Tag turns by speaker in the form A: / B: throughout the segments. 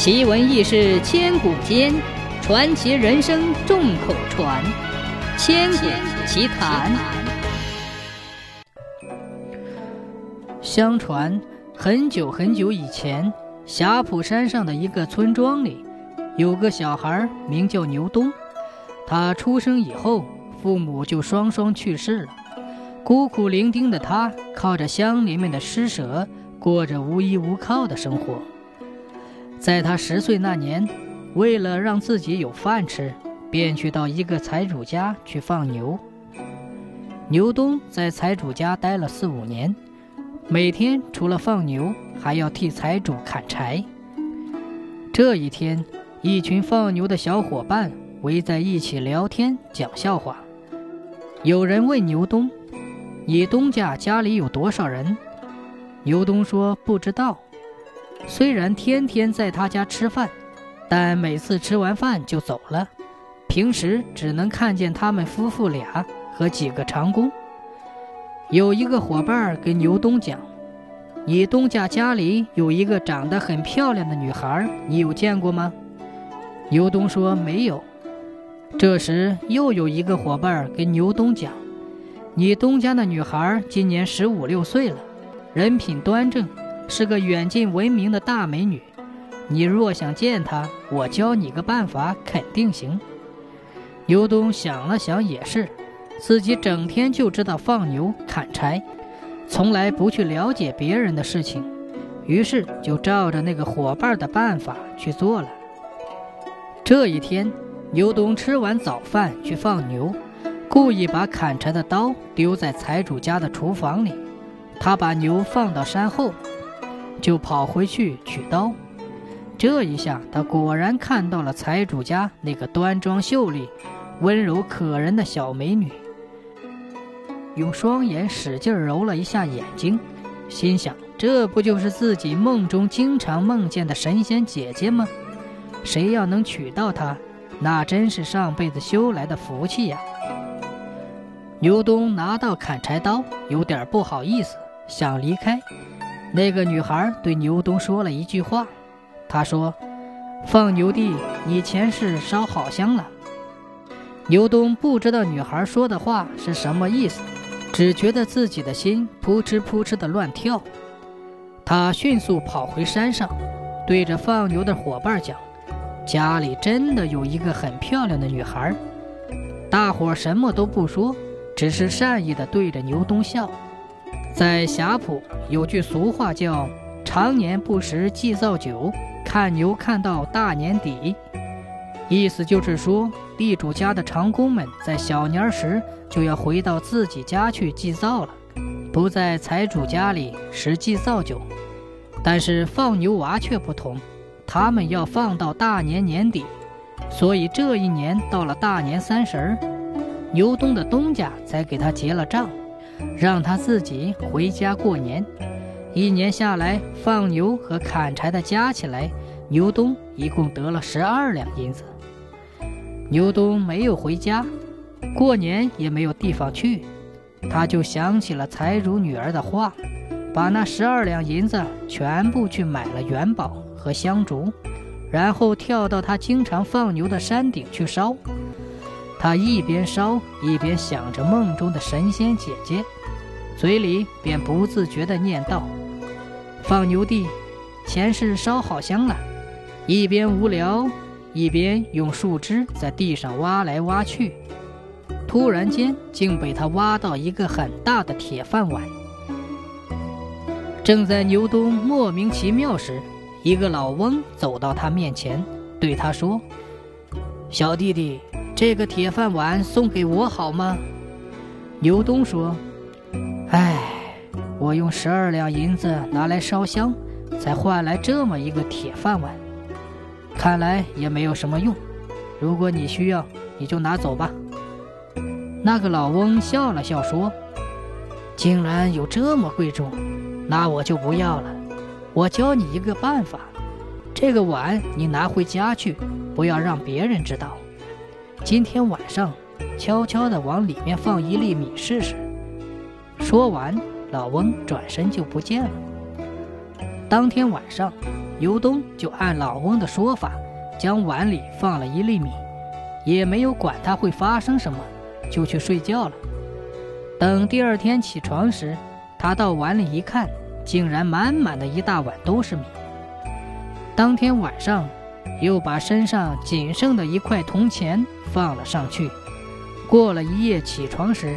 A: 奇闻异事千古间，传奇人生众口传。千古奇谈。相传，很久很久以前，霞浦山上的一个村庄里，有个小孩名叫牛东。他出生以后，父母就双双去世了，孤苦伶仃的他，靠着乡邻们的施舍，过着无依无靠的生活。在他十岁那年，为了让自己有饭吃，便去到一个财主家去放牛。牛东在财主家待了四五年，每天除了放牛，还要替财主砍柴。这一天，一群放牛的小伙伴围在一起聊天讲笑话。有人问牛东：“你东家家里有多少人？”牛东说：“不知道。”虽然天天在他家吃饭，但每次吃完饭就走了。平时只能看见他们夫妇俩和几个长工。有一个伙伴跟牛东讲：“你东家家里有一个长得很漂亮的女孩，你有见过吗？”牛东说：“没有。”这时又有一个伙伴跟牛东讲：“你东家的女孩今年十五六岁了，人品端正。”是个远近闻名的大美女，你若想见她，我教你个办法，肯定行。牛东想了想，也是，自己整天就知道放牛砍柴，从来不去了解别人的事情，于是就照着那个伙伴的办法去做了。这一天，牛东吃完早饭去放牛，故意把砍柴的刀丢在财主家的厨房里，他把牛放到山后。就跑回去取刀，这一下他果然看到了财主家那个端庄秀丽、温柔可人的小美女，用双眼使劲揉了一下眼睛，心想：这不就是自己梦中经常梦见的神仙姐姐吗？谁要能娶到她，那真是上辈子修来的福气呀！牛东拿到砍柴刀，有点不好意思，想离开。那个女孩对牛东说了一句话，她说：“放牛地，你前世烧好香了。”牛东不知道女孩说的话是什么意思，只觉得自己的心扑哧扑哧的乱跳。他迅速跑回山上，对着放牛的伙伴讲：“家里真的有一个很漂亮的女孩。”大伙什么都不说，只是善意的对着牛东笑。在霞浦有句俗话叫“常年不食祭灶酒，看牛看到大年底”，意思就是说，地主家的长工们在小年时就要回到自己家去祭灶了，不在财主家里食祭灶酒。但是放牛娃却不同，他们要放到大年年底，所以这一年到了大年三十儿，牛东的东家才给他结了账。让他自己回家过年，一年下来，放牛和砍柴的加起来，牛东一共得了十二两银子。牛东没有回家，过年也没有地方去，他就想起了财主女儿的话，把那十二两银子全部去买了元宝和香烛，然后跳到他经常放牛的山顶去烧。他一边烧一边想着梦中的神仙姐姐，嘴里便不自觉地念道：“放牛地，前世烧好香了。”一边无聊，一边用树枝在地上挖来挖去。突然间，竟被他挖到一个很大的铁饭碗。正在牛东莫名其妙时，一个老翁走到他面前，对他说：“小弟弟。”这个铁饭碗送给我好吗？牛东说：“哎，我用十二两银子拿来烧香，才换来这么一个铁饭碗，看来也没有什么用。如果你需要，你就拿走吧。”那个老翁笑了笑说：“竟然有这么贵重，那我就不要了。我教你一个办法，这个碗你拿回家去，不要让别人知道。”今天晚上，悄悄地往里面放一粒米试试。说完，老翁转身就不见了。当天晚上，尤东就按老翁的说法，将碗里放了一粒米，也没有管他会发生什么，就去睡觉了。等第二天起床时，他到碗里一看，竟然满满的一大碗都是米。当天晚上，又把身上仅剩的一块铜钱放了上去。过了一夜，起床时，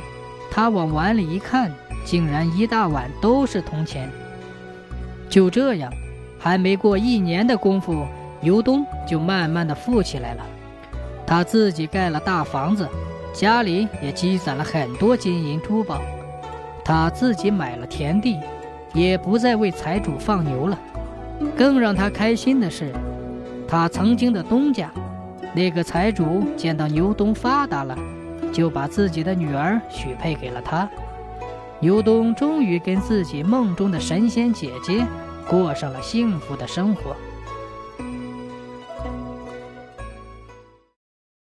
A: 他往碗里一看，竟然一大碗都是铜钱。就这样，还没过一年的功夫，尤东就慢慢的富起来了。他自己盖了大房子，家里也积攒了很多金银珠宝。他自己买了田地，也不再为财主放牛了。更让他开心的是，他曾经的东家，那个财主见到牛东发达了，就把自己的女儿许配给了他。牛东终于跟自己梦中的神仙姐姐过上了幸福的生活。